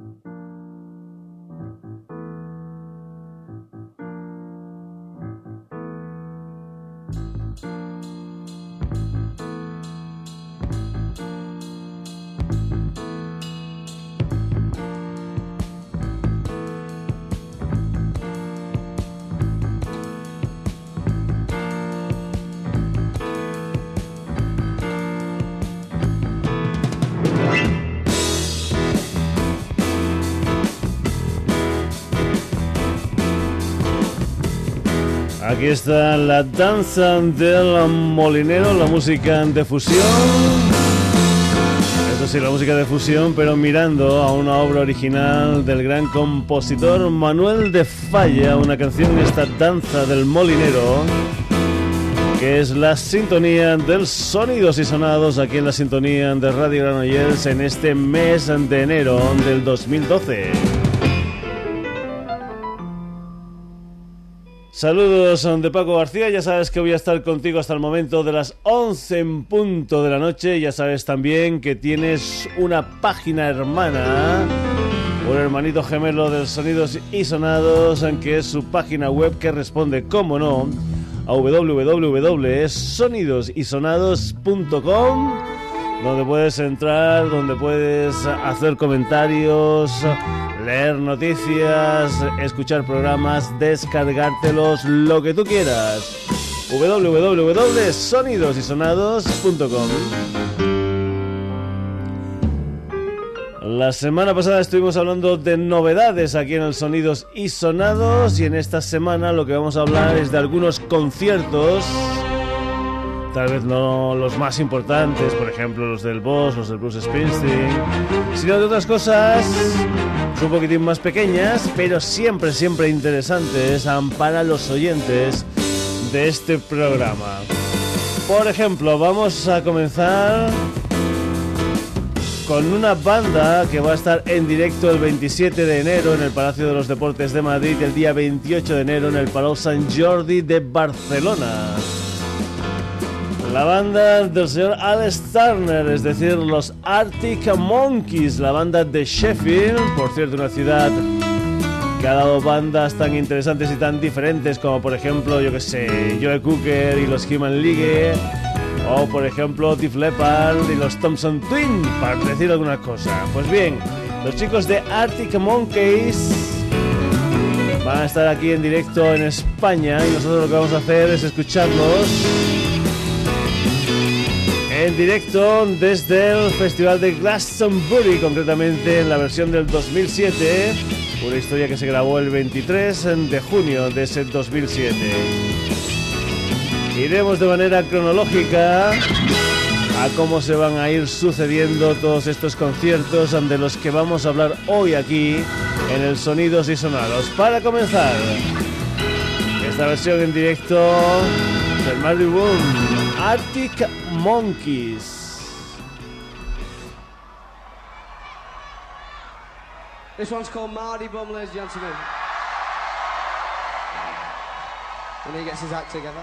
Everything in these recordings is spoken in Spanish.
Música Aquí está la danza del molinero, la música de fusión. Eso sí, la música de fusión, pero mirando a una obra original del gran compositor Manuel de Falla, una canción, esta danza del molinero, que es la sintonía del sonidos y sonados aquí en la sintonía de Radio Granollers en este mes de enero del 2012. Saludos de Paco García, ya sabes que voy a estar contigo hasta el momento de las 11 en punto de la noche, ya sabes también que tienes una página hermana, un hermanito gemelo de sonidos y sonados, que es su página web que responde, como no, a www.sonidosysonados.com donde puedes entrar, donde puedes hacer comentarios, leer noticias, escuchar programas, descargártelos, lo que tú quieras. www.sonidosysonados.com La semana pasada estuvimos hablando de novedades aquí en el Sonidos y Sonados y en esta semana lo que vamos a hablar es de algunos conciertos tal vez no los más importantes, por ejemplo los del Boss, los del Bruce Springsteen, sino de otras cosas un poquitín más pequeñas, pero siempre, siempre interesantes para los oyentes de este programa. Por ejemplo, vamos a comenzar con una banda que va a estar en directo el 27 de enero en el Palacio de los Deportes de Madrid, el día 28 de enero en el Palau Sant Jordi de Barcelona. La banda del señor Alex Turner, es decir, los Arctic Monkeys, la banda de Sheffield, por cierto, una ciudad que ha dado bandas tan interesantes y tan diferentes como por ejemplo, yo que sé, Joe Cooker y los Human League, o por ejemplo Tiff Leppard y los Thompson Twin, para decir alguna cosa. Pues bien, los chicos de Arctic Monkeys van a estar aquí en directo en España y nosotros lo que vamos a hacer es escucharlos en directo desde el Festival de Glastonbury, concretamente en la versión del 2007, una historia que se grabó el 23 de junio de ese 2007. Iremos de manera cronológica a cómo se van a ir sucediendo todos estos conciertos de los que vamos a hablar hoy aquí en el Sonidos y Sonados. Para comenzar, esta versión en directo del Marley Boom. Arctic Monkeys. This one's called Marty Bum, ladies and gentlemen. When he gets his act together.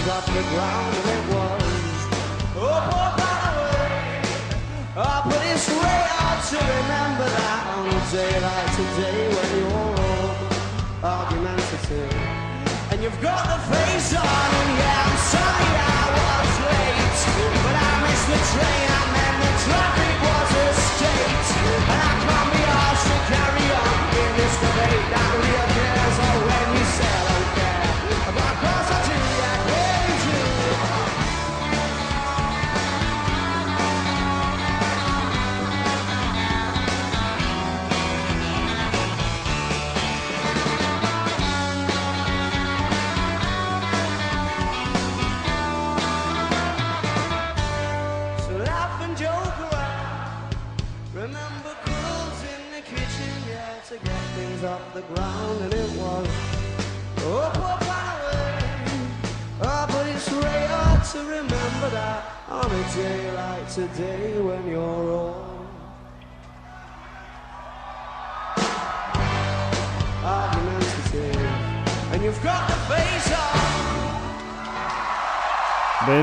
to off the ground, and it was. Oh, poor Barrow. Oh, but it's way hard to remember that on a day like today when you're all argumentative. And you've got the face on, and yeah, I'm sorry I was late, but I missed the train, and then the traffic was a state, and I can't be asked to carry on in this debate that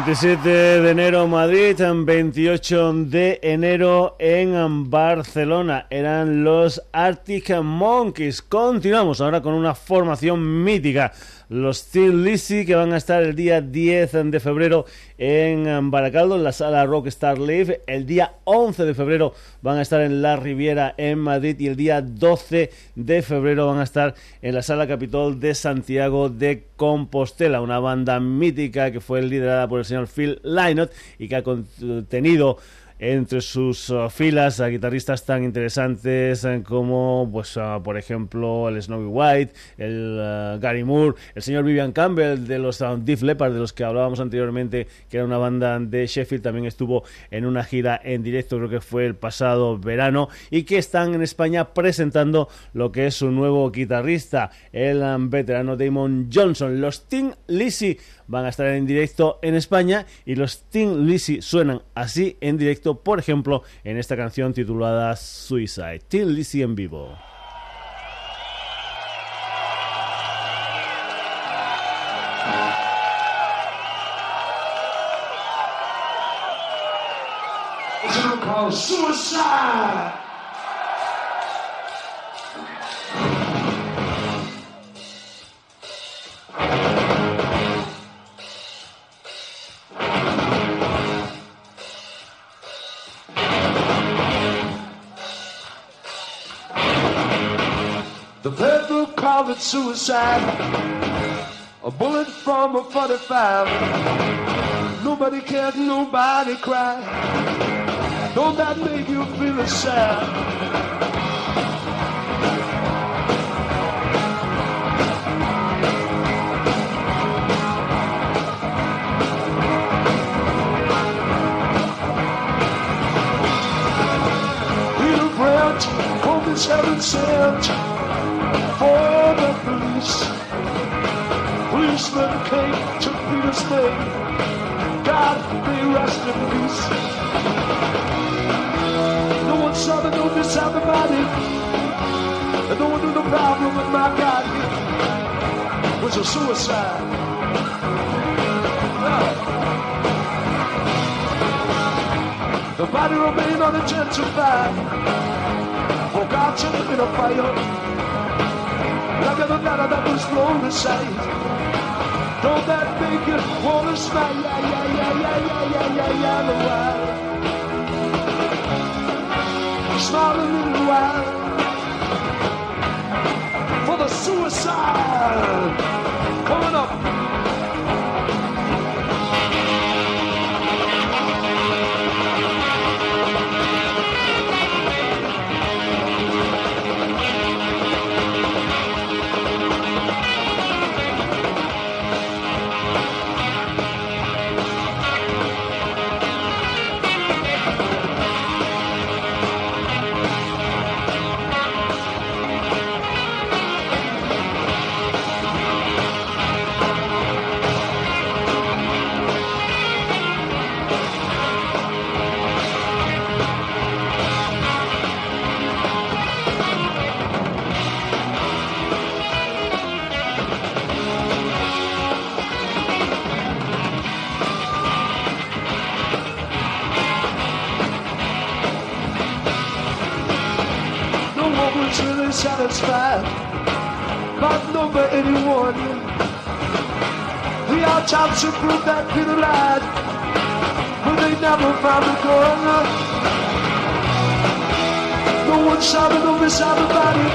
27 de enero Madrid, 28 de enero en Barcelona. Eran los Arctic Monkeys. Continuamos ahora con una formación mítica. Los Steel Lizzy que van a estar el día 10 de febrero en Baracaldo, en la sala Rockstar Live. El día 11 de febrero van a estar en La Riviera en Madrid y el día 12 de febrero van a estar en la sala Capitol de Santiago de Compostela. Una banda mítica que fue liderada por el señor Phil Lynott y que ha contenido entre sus uh, filas a guitarristas tan interesantes eh, como, pues, uh, por ejemplo, el Snowy White, el Gary Moore, el señor Vivian Campbell de los Deep Leppard, de los que hablábamos anteriormente, que era una banda de Sheffield, también estuvo en una gira en directo, creo que fue el pasado verano, y que están en España presentando lo que es su nuevo guitarrista, el veterano Damon Johnson. Los Tim Lizzy van a estar en directo en España y los Tim Lizzy suenan así en directo, por ejemplo, en esta canción titulada Suicide. Tim Lizzy en vivo. Suicide. Call it suicide. A bullet from a 45. Nobody cares, nobody cries. Don't that make you feel sad? Peter Branch, Coleman's heaven sent for. Policeman came to Peter's name. God, may rest in peace. No one saw the no miss out the body. And no one knew the problem with my God was a suicide. Yeah. The body remained unidentified. For God sent him in a fire. Like the data that was blown aside. Don't that make you wanna smile? Yeah, yeah, yeah, yeah, yeah, yeah, yeah, yeah, the while. Smile a little while. For the suicide coming up. Found. No one out about it.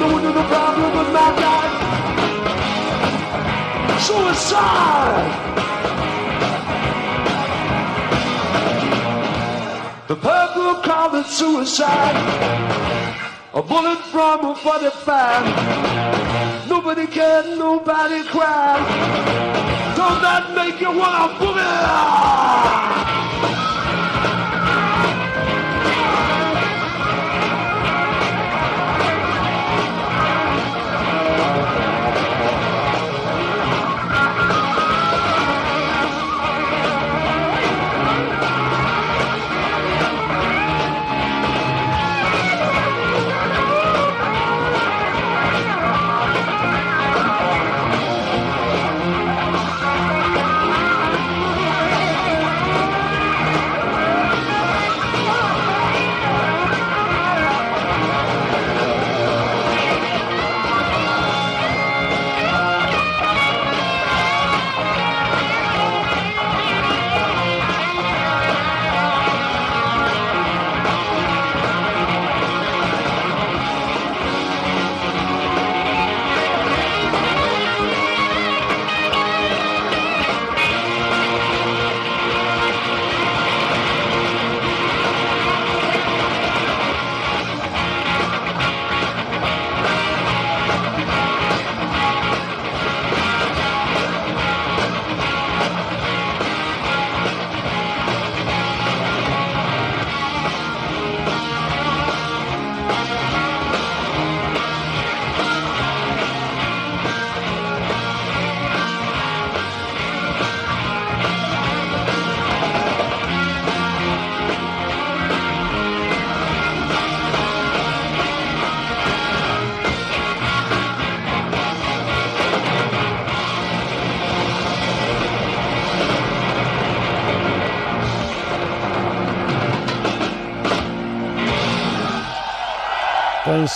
No one knew the problem but my guy. Suicide! The purple it suicide. A bullet from a 45. Nobody cared, nobody cried. Don't that make you wanna boogie?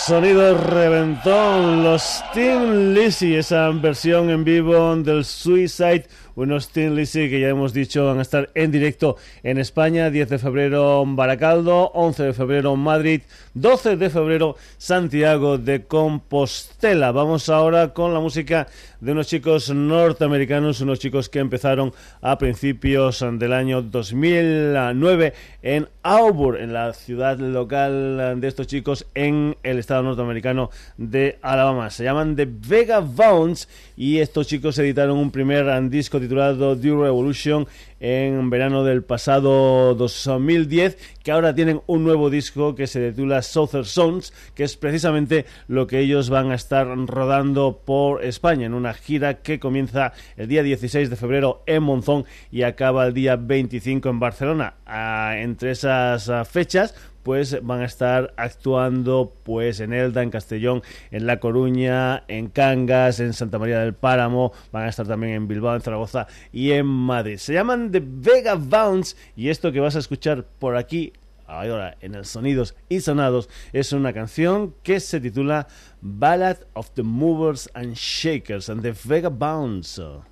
Sonido reventón, los Team Lizzy, esa versión en vivo del Suicide unos Tin Lizzy que ya hemos dicho van a estar en directo en España, 10 de febrero Baracaldo, 11 de febrero Madrid, 12 de febrero Santiago de Compostela. Vamos ahora con la música de unos chicos norteamericanos, unos chicos que empezaron a principios del año 2009 en Auburn, en la ciudad local de estos chicos en el estado norteamericano de Alabama. Se llaman The Vega Bounce y estos chicos editaron un primer disco titulado Due Revolution en verano del pasado 2010, que ahora tienen un nuevo disco que se titula Southern Sounds, que es precisamente lo que ellos van a estar rodando por España en una gira que comienza el día 16 de febrero en Monzón y acaba el día 25 en Barcelona. Ah, entre esas ah, fechas, pues van a estar actuando pues en Elda, en Castellón, en La Coruña, en Cangas, en Santa María del Páramo, van a estar también en Bilbao, en Zaragoza y en Madrid. Se llaman The Vega Bounce y esto que vas a escuchar por aquí ahora en el Sonidos y Sonados es una canción que se titula Ballad of the Movers and Shakers and The Vega Bounce.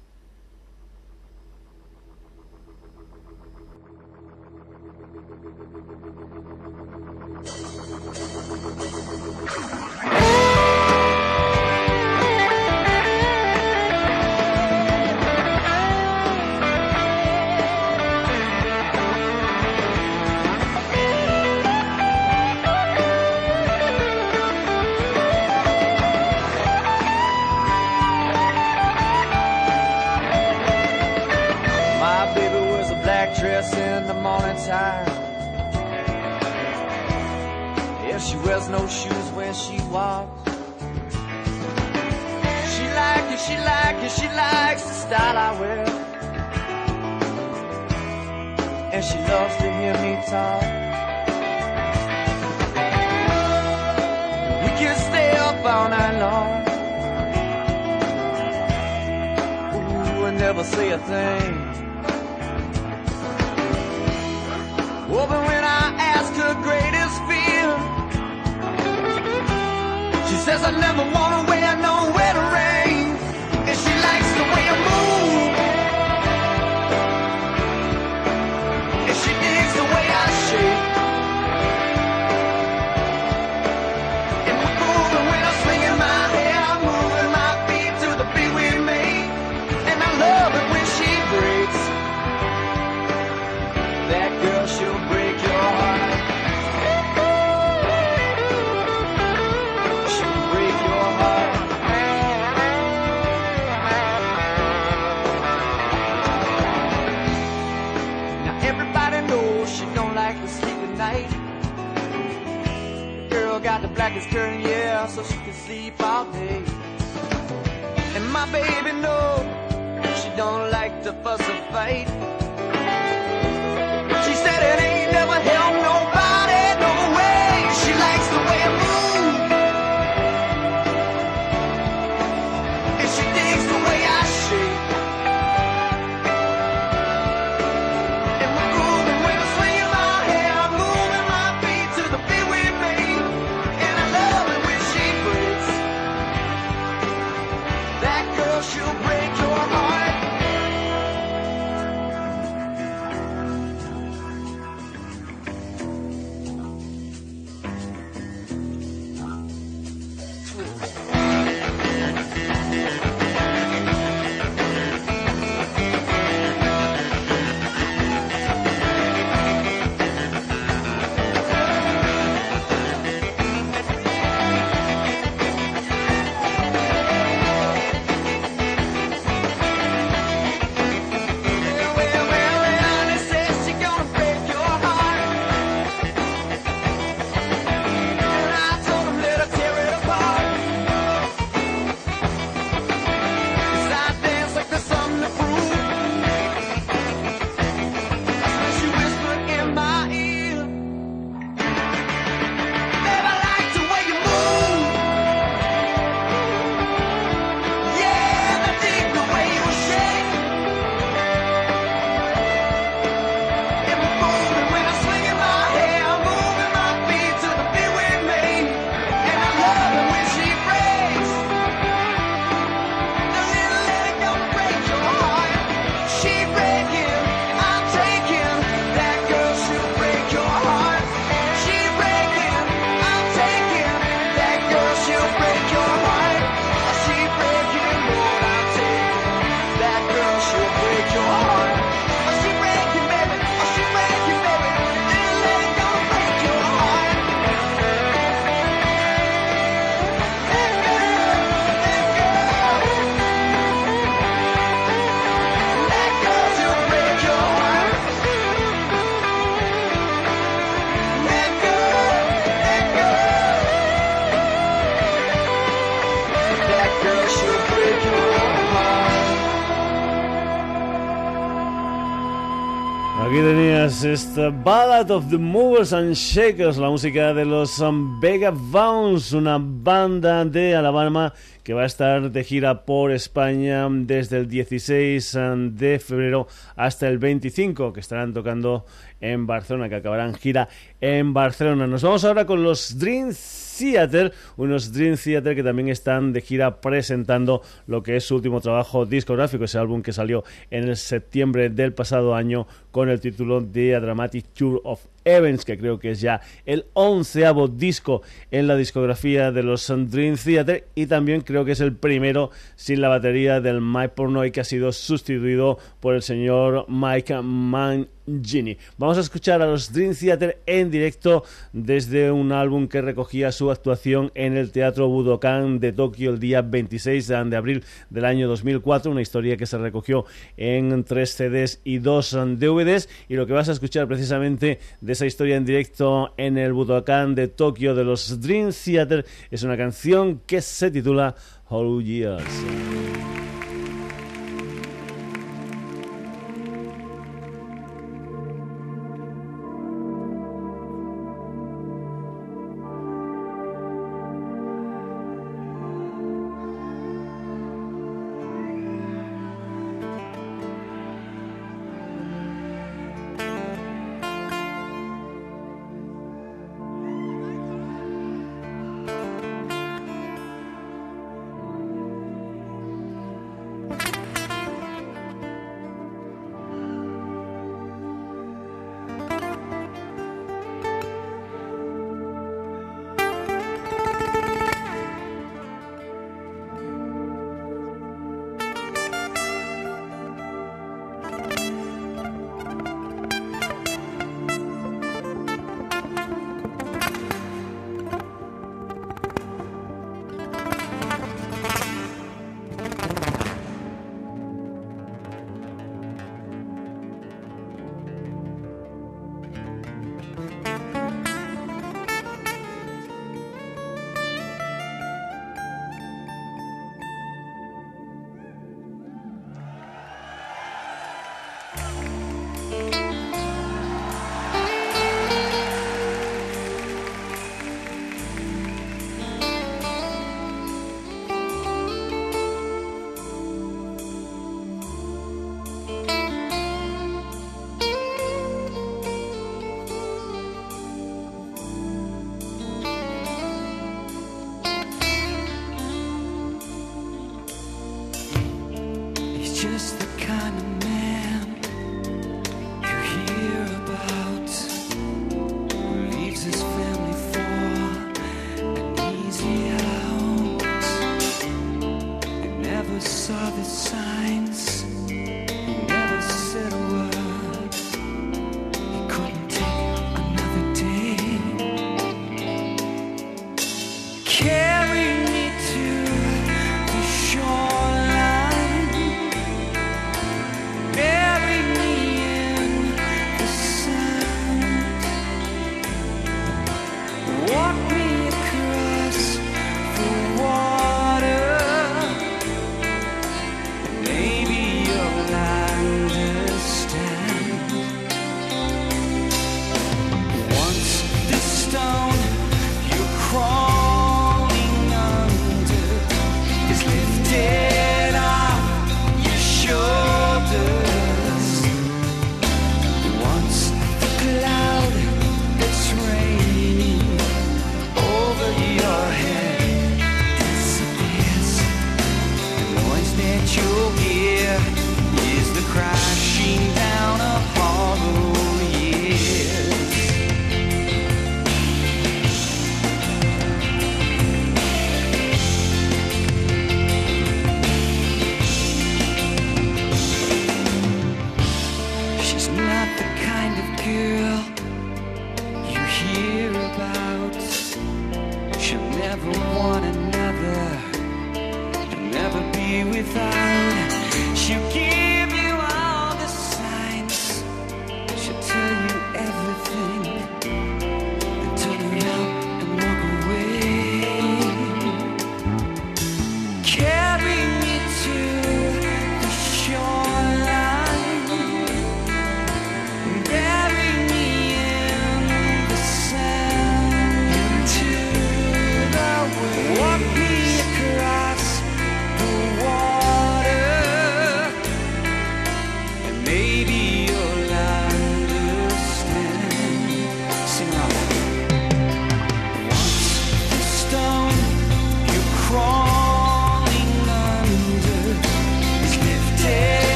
Tenías esta Ballad of the Movers and Shakers, la música de los um, Vega Bounce, una banda de Alabama que va a estar de gira por España desde el 16 um, de febrero hasta el 25, que estarán tocando en Barcelona, que acabarán gira en Barcelona. Nos vamos ahora con los Dream Theater, unos Dream Theater que también están de gira presentando lo que es su último trabajo discográfico, ese álbum que salió en el septiembre del pasado año con el título de A Dramatic Tour of Events, que creo que es ya el onceavo disco en la discografía de los Dream Theater y también creo que es el primero sin la batería del Mike Pornoy que ha sido sustituido por el señor Mike Mangini. Vamos a escuchar a los Dream Theater en directo desde un álbum que recogía su actuación en el Teatro Budokan de Tokio el día 26 de abril del año 2004, una historia que se recogió en tres CDs y dos DVDs y lo que vas a escuchar precisamente de esa historia en directo en el Budokan de Tokio de los Dream Theater es una canción que se titula Hollow Years.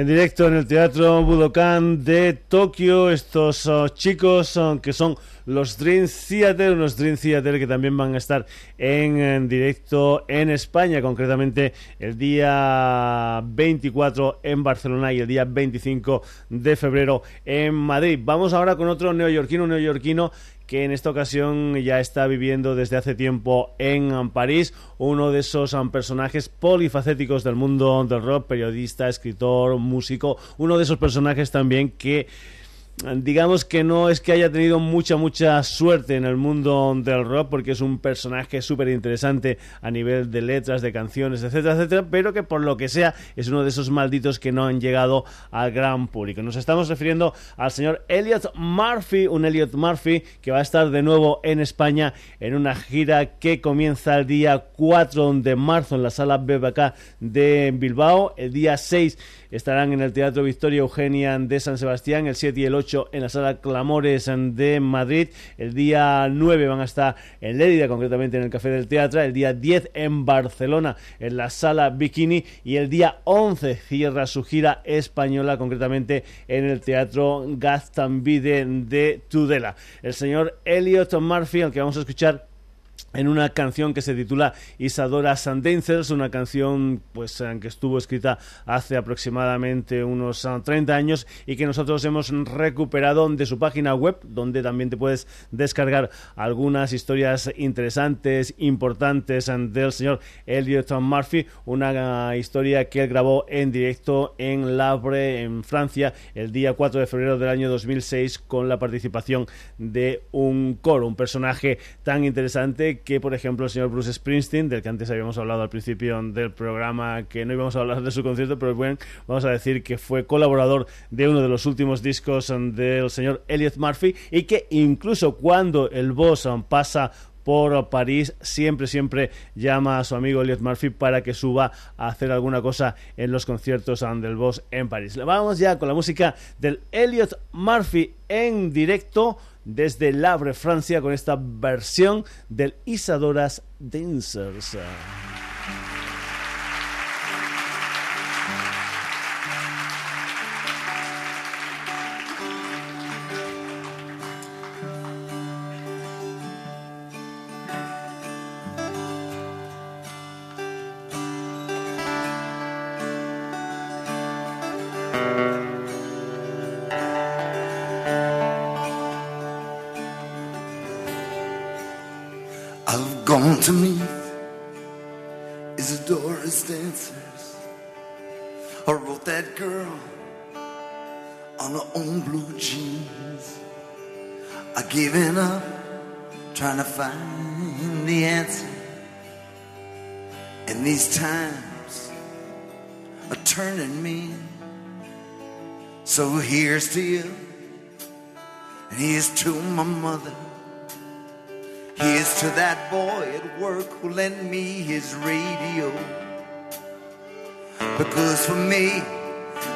En directo en el Teatro Budokan de Tokio, estos oh, chicos son, que son los Dream Theater, unos Dream Theater que también van a estar en, en directo en España, concretamente el día 24 en Barcelona y el día 25 de febrero en Madrid. Vamos ahora con otro neoyorquino, un neoyorquino que en esta ocasión ya está viviendo desde hace tiempo en París, uno de esos um, personajes polifacéticos del mundo del rock, periodista, escritor, músico, uno de esos personajes también que digamos que no es que haya tenido mucha, mucha suerte en el mundo del rock, porque es un personaje súper interesante a nivel de letras, de canciones, etcétera, etcétera, pero que por lo que sea es uno de esos malditos que no han llegado al gran público. Nos estamos refiriendo al señor Elliot Murphy, un Elliot Murphy que va a estar de nuevo en España en una gira que comienza el día 4 de marzo en la sala BBK de Bilbao, el día 6 estarán en el Teatro Victoria Eugenia de San Sebastián, el 7 y el 8 en la Sala Clamores de Madrid, el día 9 van a estar en Lérida, concretamente en el Café del Teatro, el día 10 en Barcelona, en la Sala Bikini, y el día 11 cierra su gira española, concretamente en el Teatro Gastambide de Tudela. El señor Elliot Murphy, al que vamos a escuchar en una canción que se titula Isadora Sandancers, una canción pues que estuvo escrita hace aproximadamente unos 30 ah, años y que nosotros hemos recuperado de su página web, donde también te puedes descargar algunas historias interesantes, importantes eh, del señor Elliot Murphy, una ah, historia que él grabó en directo en Lavre, en Francia, el día 4 de febrero del año 2006 con la participación de un coro, un personaje tan interesante que, por ejemplo, el señor Bruce Springsteen, del que antes habíamos hablado al principio del programa, que no íbamos a hablar de su concierto, pero bueno, vamos a decir que fue colaborador de uno de los últimos discos del señor Elliot Murphy y que incluso cuando el boss pasa por París, siempre, siempre llama a su amigo Elliot Murphy para que suba a hacer alguna cosa en los conciertos del Boss en París. Vamos ya con la música del Elliot Murphy en directo desde Labre, Francia, con esta versión del Isadoras Dancers. To you, and here's to my mother. Here's to that boy at work who lent me his radio. Because for me,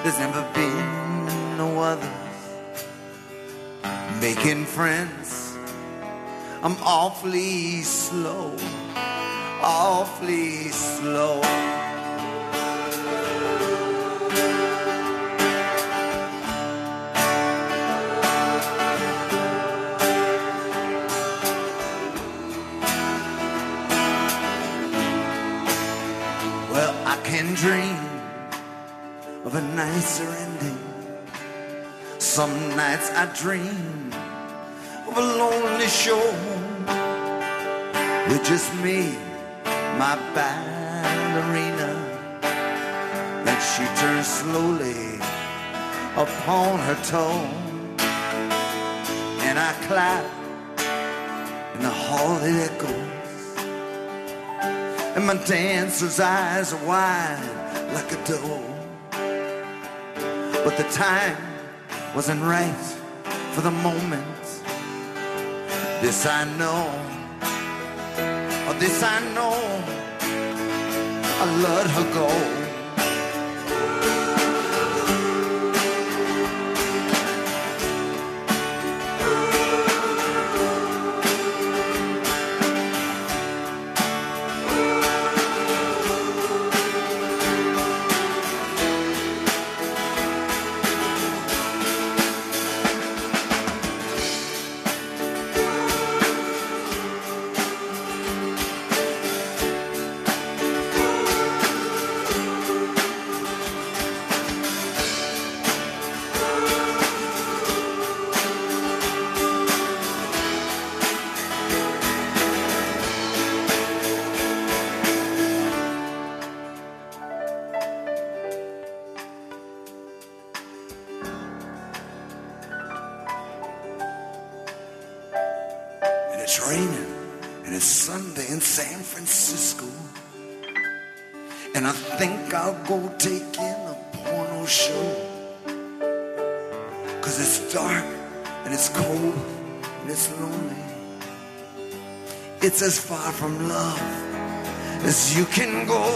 there's never been no others. Making friends, I'm awfully slow, awfully slow. Of a nicer ending. Some nights I dream of a lonely shore with just me, my ballerina. Then she turns slowly upon her toe, and I clap in the hall echoes and my dancer's eyes are wide like a doe. But the time wasn't right for the moment. This I know, oh, this I know, I let her go. You can go.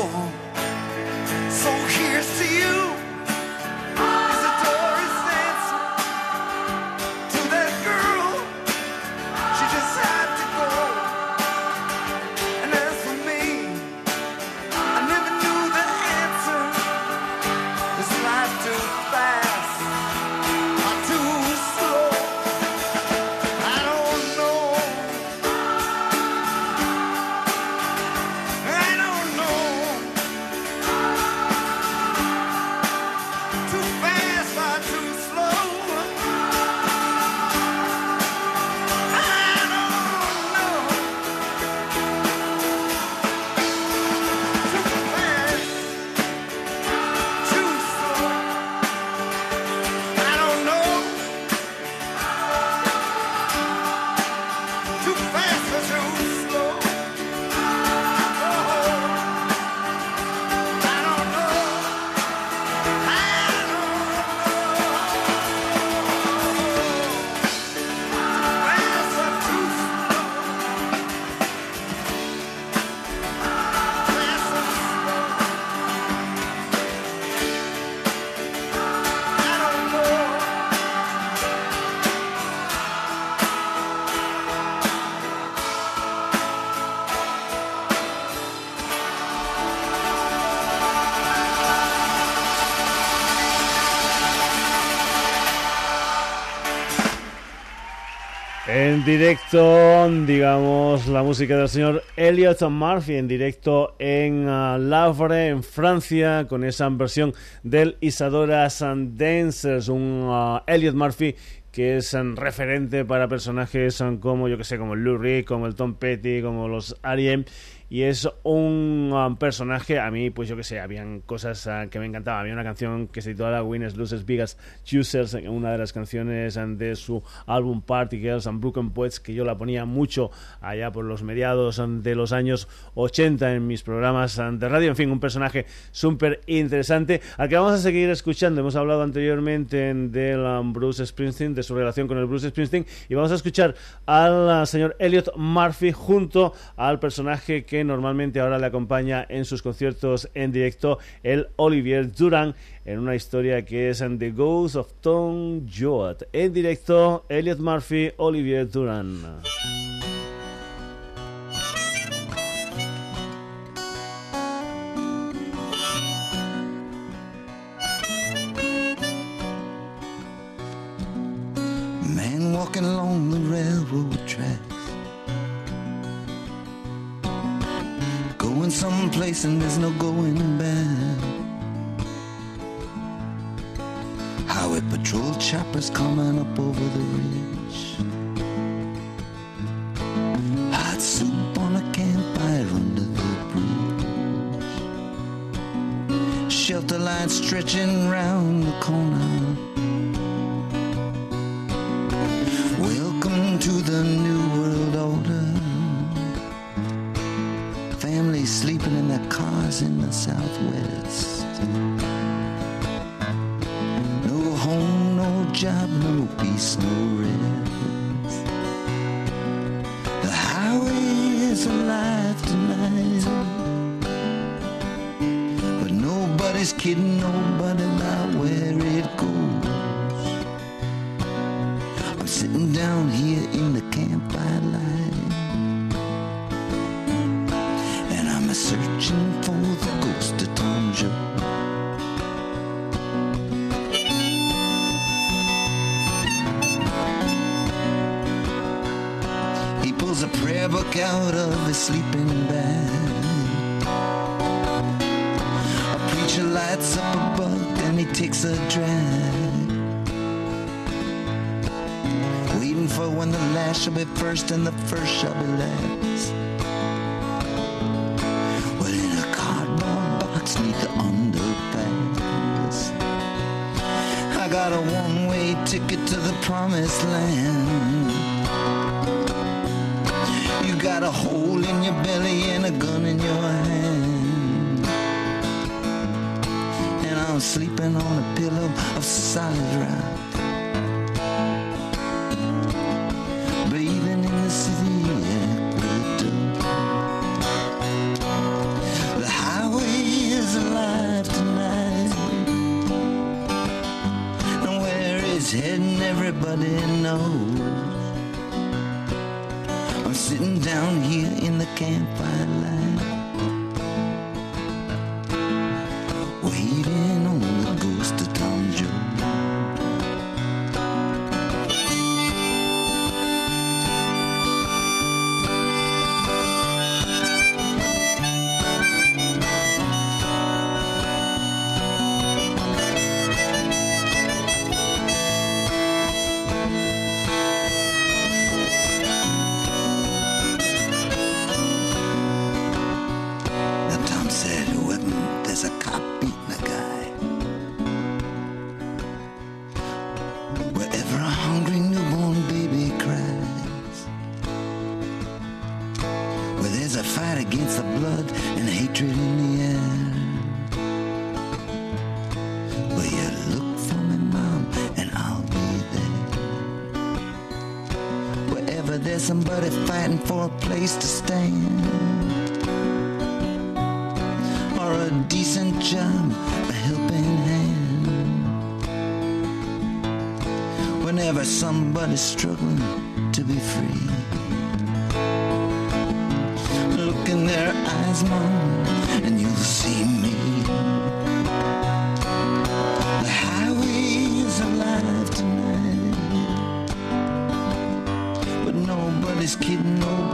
Directo, digamos, la música del señor Elliot Murphy en directo en ah, Lavre, en Francia, con esa versión del Isadora Dancers, un ah, Elliot Murphy que es un referente para personajes ah, como, yo que sé, como Lou Reed, como el Tom Petty, como los R.E.M., y es un um, personaje, a mí, pues yo que sé, habían cosas uh, que me encantaban. Había una canción que se titulaba Winners, Losers, Biggest Choosers, una de las canciones um, de su álbum Party Girls and Broken Poets, que yo la ponía mucho allá por los mediados um, de los años 80 en mis programas de radio. En fin, un personaje súper interesante, al que vamos a seguir escuchando. Hemos hablado anteriormente del Bruce Springsteen, de su relación con el Bruce Springsteen, y vamos a escuchar al uh, señor Elliot Murphy junto al personaje que normalmente ahora le acompaña en sus conciertos en directo, el Olivier Duran, en una historia que es The Ghost of Tom Joad. En directo, Elliot Murphy, Olivier Duran. Walking the railroad someplace and there's no going back. Highway patrol choppers coming up over the ridge. Hot soup on a campfire under the bridge. Shelter line stretching round the corner. Welcome to the new world order. In the southwest. No home, no job, no peace, no rest. The highway is alive tonight. But nobody's kidding nobody about pulls a prayer book out of his sleeping bag. A preacher lights up a bud, then he takes a drag. Waiting for when the last shall be first and the first shall be last. Well, in a cardboard box neath the underpass, I got a one-way ticket to the promised land. Got a hole in your belly and a gun in your hand. And I'm sleeping on a pillow of solid rock. There's somebody fighting for a place to stand or a decent job, a helping hand. Whenever somebody's struggling to be free, look in their eyes, mom, and you'll see me. Kidding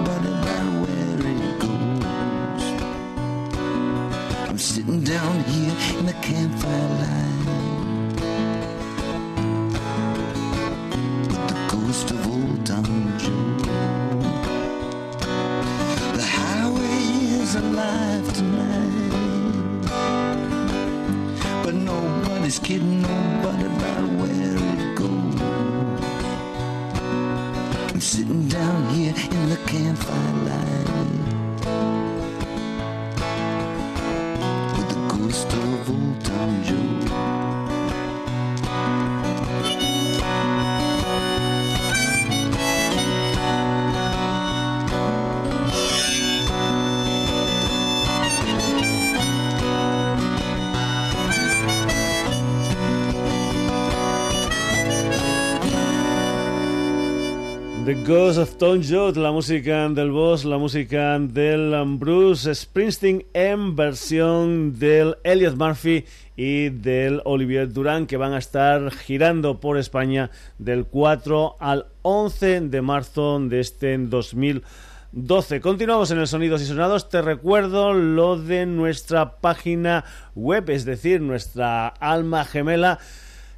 Ghost of Tom Joad, la música del boss, la música del Bruce Springsteen en versión del Elliot Murphy y del Olivier Durán que van a estar girando por España del 4 al 11 de marzo de este 2012. Continuamos en el Sonidos y Sonados. Te recuerdo lo de nuestra página web, es decir, nuestra alma gemela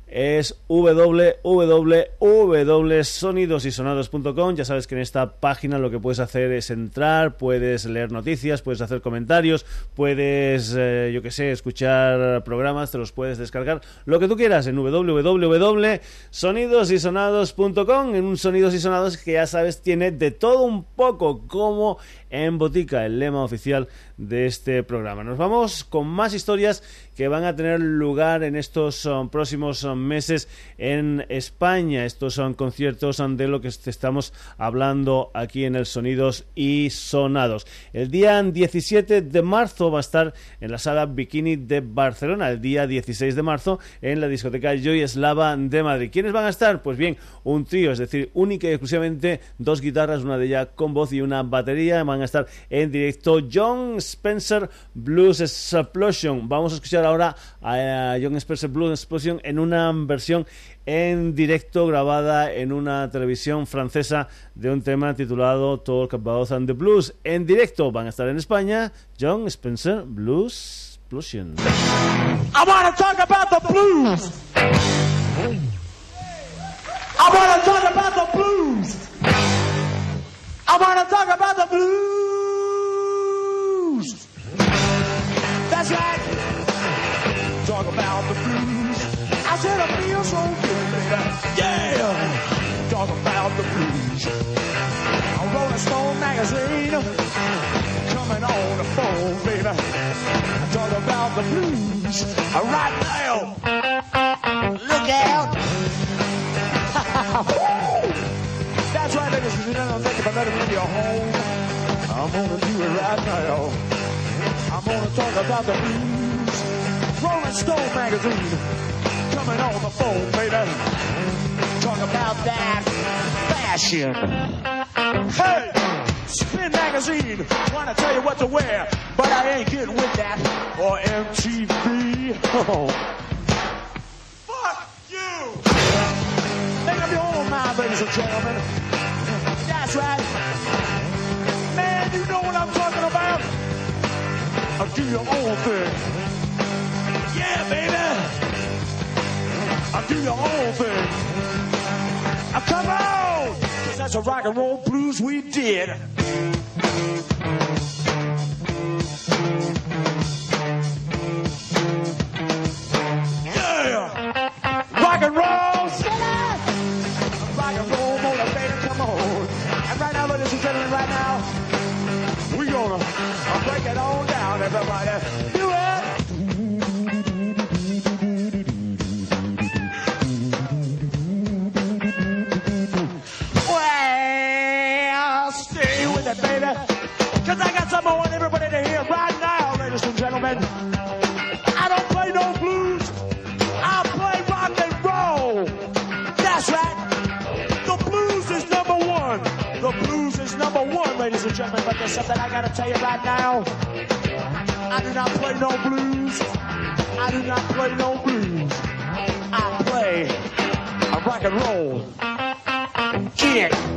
es www.sonidosysonados.com. Ya sabes que en esta página lo que puedes hacer es entrar, puedes leer noticias, puedes hacer comentarios, puedes, eh, yo que sé, escuchar programas, te los puedes descargar, lo que tú quieras en www.sonidosysonados.com. En un Sonidos y Sonados que ya sabes tiene de todo un poco como en Botica, el lema oficial de este programa. Nos vamos con más historias que van a tener lugar en estos um, próximos um, meses en España. Estos son conciertos um, de lo que estamos hablando aquí en el Sonidos y Sonados. El día 17 de marzo va a estar en la sala Bikini de Barcelona. El día 16 de marzo en la discoteca Joy Eslava de Madrid. ¿Quiénes van a estar? Pues bien, un trío, es decir, única y exclusivamente dos guitarras, una de ellas con voz y una batería. Van a estar en directo John Spencer Blues Explosion. Vamos a escuchar ahora a John Spencer Blues Explosion en una versión en directo grabada en una televisión francesa de un tema titulado Talk About and the Blues. En directo van a estar en España John Spencer Blues Explosion. I want to talk about the blues. I want to talk about the blues. I want to talk about the blues. That's right. Talk about the blues. I said I feel so good, baby. Yeah. Talk about the blues. A Rolling Stone magazine. Coming on the phone, baby. Talk about the blues right now. Look out. You for letting me in your home. I'm gonna do it right now. I'm gonna talk about the blues. Rolling Stone magazine. Coming on the phone, baby. Talk about that fashion. Hey, Spin magazine. Wanna tell you what to wear, but I ain't getting with that. Or MTV. Oh. Fuck you! Make up your own mind, ladies and gentlemen. Right. Man, you know what I'm talking about. I'll do your own thing. Yeah, baby. I'll do your own thing. Now come on! 'Cause that's a rock and roll blues we did. There's something I gotta tell you right now. I do not play no blues. I do not play no blues. I play a rock and roll. Gig.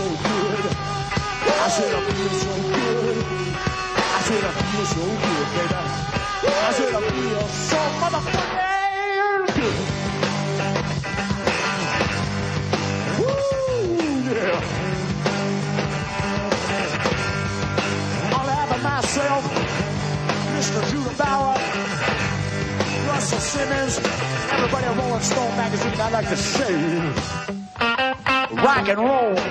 So good. I said I feel so good. I said I feel so good, baby. I said I feel so motherfucking good. Woo, yeah. Behalf of myself, Mr. Judah Bauer, Russell Simmons, everybody at Rolling Stone magazine, I'd like to say, rock and roll.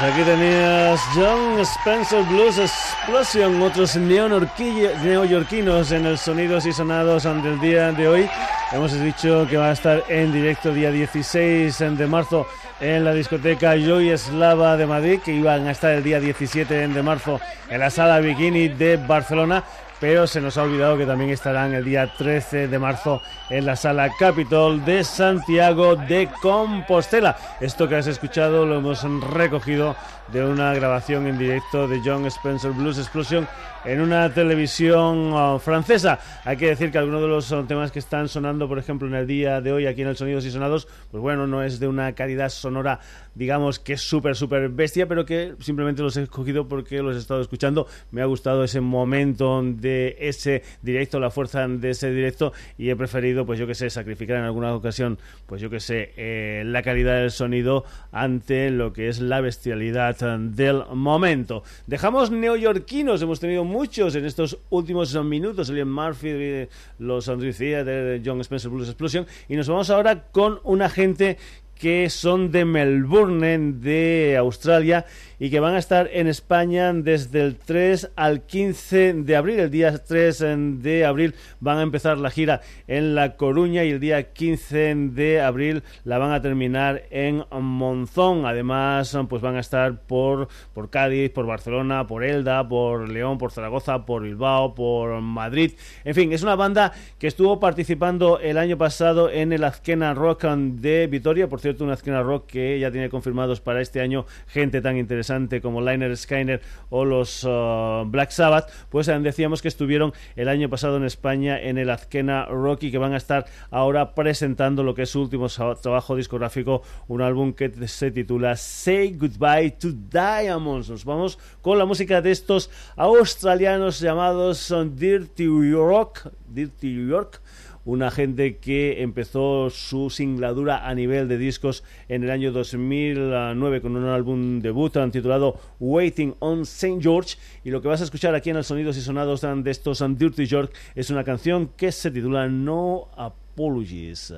Aquí tenías John Spencer Blues Explosion, otros neoyorquinos en el Sonidos y Sonados del día de hoy. Hemos dicho que va a estar en directo día 16 de marzo en la discoteca Joy Eslava de Madrid, que iban a estar el día 17 de marzo en la sala Bikini de Barcelona pero se nos ha olvidado que también estarán el día 13 de marzo en la sala Capitol de Santiago de Compostela. Esto que has escuchado lo hemos recogido de una grabación en directo de John Spencer Blues Explosion en una televisión uh, francesa. Hay que decir que algunos de los uh, temas que están sonando, por ejemplo, en el día de hoy aquí en el Sonidos y Sonados, pues bueno, no es de una calidad sonora, digamos que es súper, súper bestia, pero que simplemente los he escogido porque los he estado escuchando. Me ha gustado ese momento de ese directo, la fuerza de ese directo, y he preferido, pues yo que sé, sacrificar en alguna ocasión, pues yo que sé, eh, la calidad del sonido ante lo que es la bestialidad del momento. Dejamos neoyorquinos, hemos tenido muchos en estos últimos minutos, Liam Murphy, los Andrew de John Spencer Blues Explosion, y nos vamos ahora con una gente que son de Melbourne, de Australia, y que van a estar en España desde el 3 al 15 de abril. El día 3 de abril van a empezar la gira en La Coruña y el día 15 de abril la van a terminar en Monzón. Además, pues van a estar por, por Cádiz, por Barcelona, por Elda, por León, por Zaragoza, por Bilbao, por Madrid. En fin, es una banda que estuvo participando el año pasado en el Azkena Rock de Vitoria. Por cierto, un Azkena Rock que ya tiene confirmados para este año gente tan interesante como Liner Skyner o los uh, Black Sabbath, pues eh, decíamos que estuvieron el año pasado en España en el Azkena Rocky, que van a estar ahora presentando lo que es su último trabajo discográfico, un álbum que se titula Say Goodbye to Diamonds. Nos vamos con la música de estos australianos llamados Dirty Rock, Dirty York una gente que empezó su singladura a nivel de discos en el año 2009 con un álbum debut titulado Waiting on St. George y lo que vas a escuchar aquí en el Sonidos y Sonados de estos Dirty York es una canción que se titula No Apologies.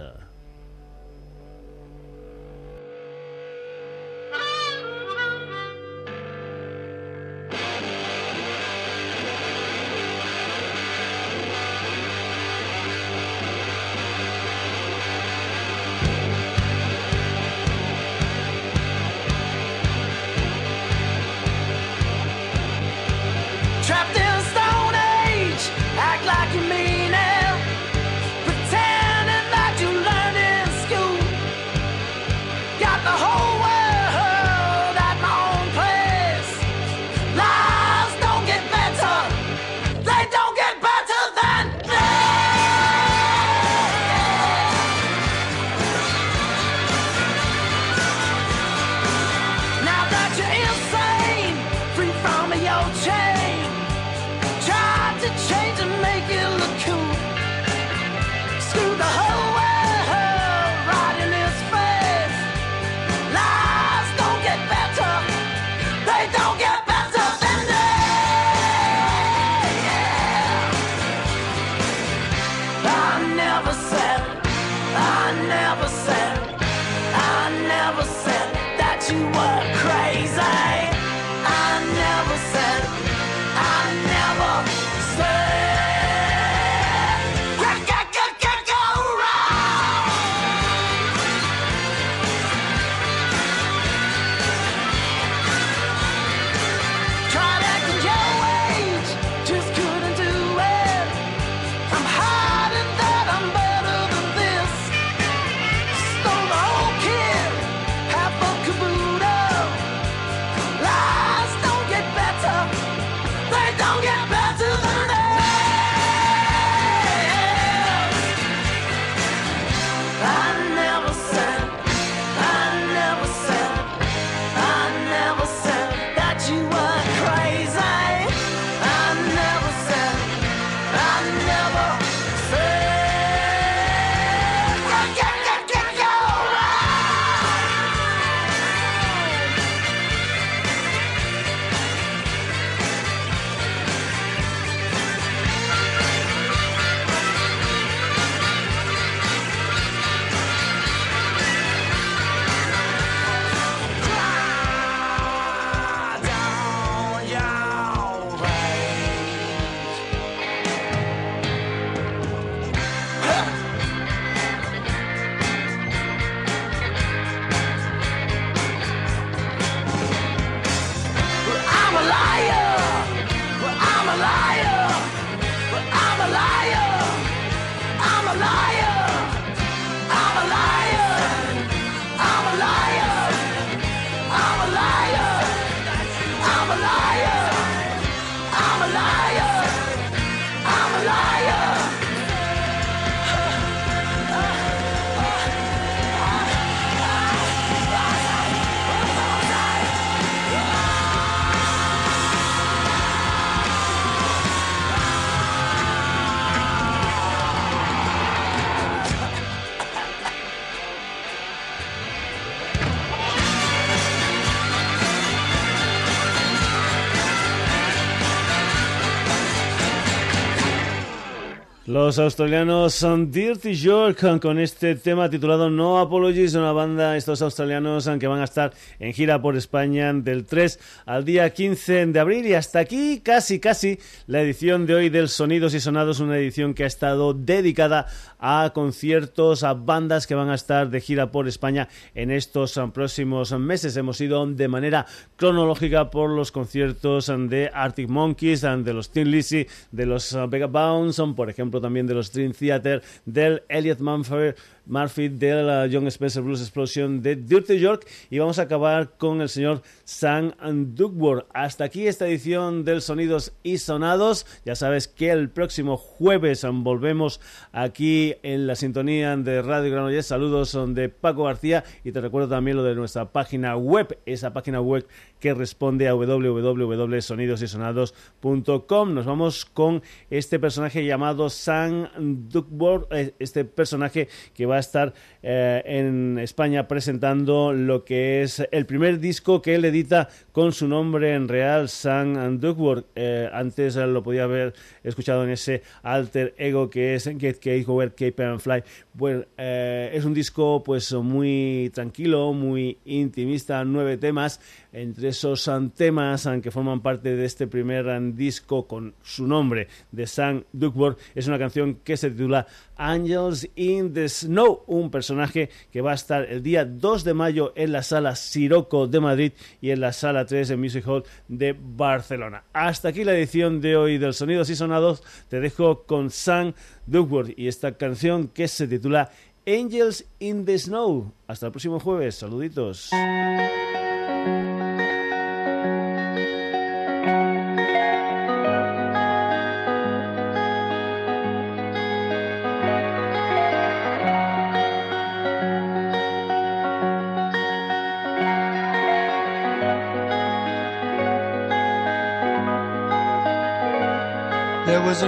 Los australianos son Dirty York con este tema titulado No Apologies, una banda, estos australianos que van a estar en gira por España del 3 al día 15 de abril y hasta aquí casi casi la edición de hoy del Sonidos y Sonados, una edición que ha estado dedicada a conciertos, a bandas que van a estar de gira por España en estos próximos meses. Hemos ido de manera cronológica por los conciertos de Arctic Monkeys, de los Tin Lizzy, de los Vega Bounce, por ejemplo también de los Dream Theater, del Elliot Mumford, Murphy, del uh, John Spencer Blues Explosion, de Dirty York y vamos a acabar con el señor Sam Duckworth. Hasta aquí esta edición del Sonidos y Sonados. Ya sabes que el próximo jueves volvemos aquí en la sintonía de Radio Granollers. Saludos de Paco García y te recuerdo también lo de nuestra página web, esa página web que responde a www.sonidosysonados.com. Nos vamos con este personaje llamado Sam Duckworth, eh, este personaje que va a estar eh, en España presentando lo que es el primer disco que él edita con su nombre en real, Sam Duckworth. Eh, antes lo podía haber escuchado en ese alter ego que es Get Cake Over Cape and Fly. Bueno, es un disco pues muy tranquilo, muy intimista, nueve temas entre esos temas que forman parte de este primer disco con su nombre de Sam Duckworth es una canción que se titula Angels in the Snow, un personaje que va a estar el día 2 de mayo en la sala Siroco de Madrid y en la sala 3 de Music Hall de Barcelona. Hasta aquí la edición de hoy del Sonidos y Sonados. Te dejo con Sam Duckworth y esta canción que se titula Angels in the Snow. Hasta el próximo jueves. Saluditos.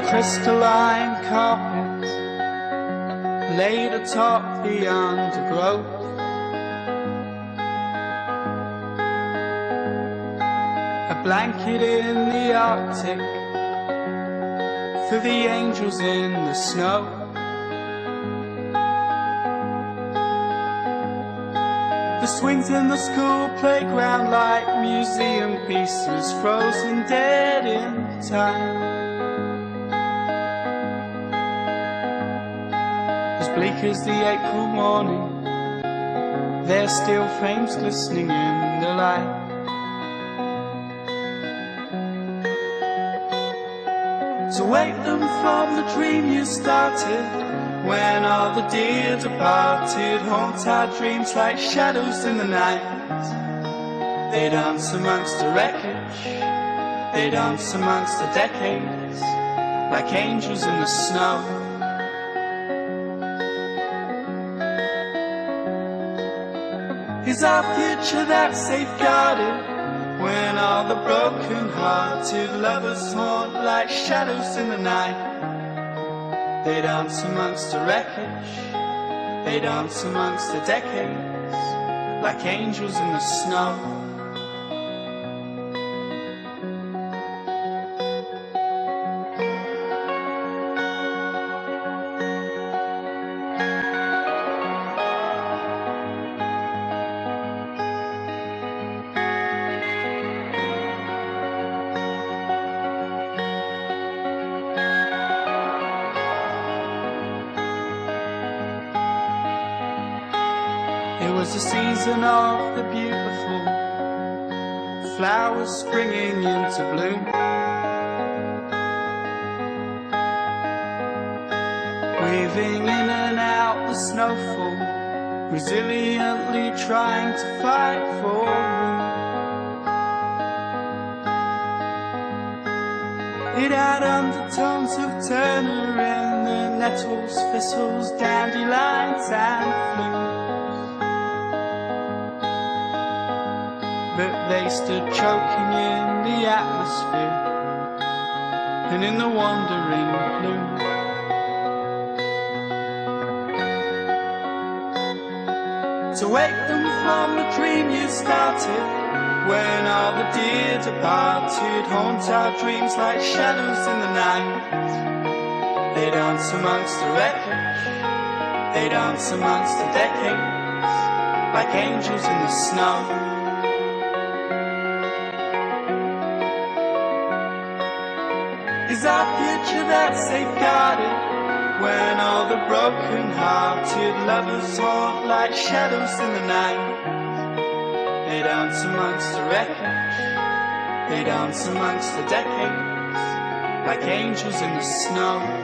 Crystalline carpet laid atop the undergrowth. A blanket in the Arctic for the angels in the snow. The swings in the school playground like museum pieces frozen dead in time. Bleak as the April morning, their still flames glistening in the light. To wake them from the dream you started, when all the dear departed haunt our dreams like shadows in the night. They dance amongst the wreckage, they dance amongst the decades, like angels in the snow. Our future that's safeguarded when all the broken-hearted lovers haunt like shadows in the night. They dance amongst the wreckage, they dance amongst the decades like angels in the snow. Was the season of the beautiful flowers springing into bloom. Weaving in and out the snowfall, resiliently trying to fight for room. It had undertones of Turner in the nettles, thistles, dandelions, and flutes. They stood choking in the atmosphere and in the wandering blue. To wake them from the dream you started when all the dear departed haunt our dreams like shadows in the night. They dance amongst the wreckage. They dance amongst the decades, like angels in the snow. Is our future that safeguarded when all the broken-hearted lovers haunt like shadows in the night? They dance amongst the wreckage. They dance amongst the decades, like angels in the snow.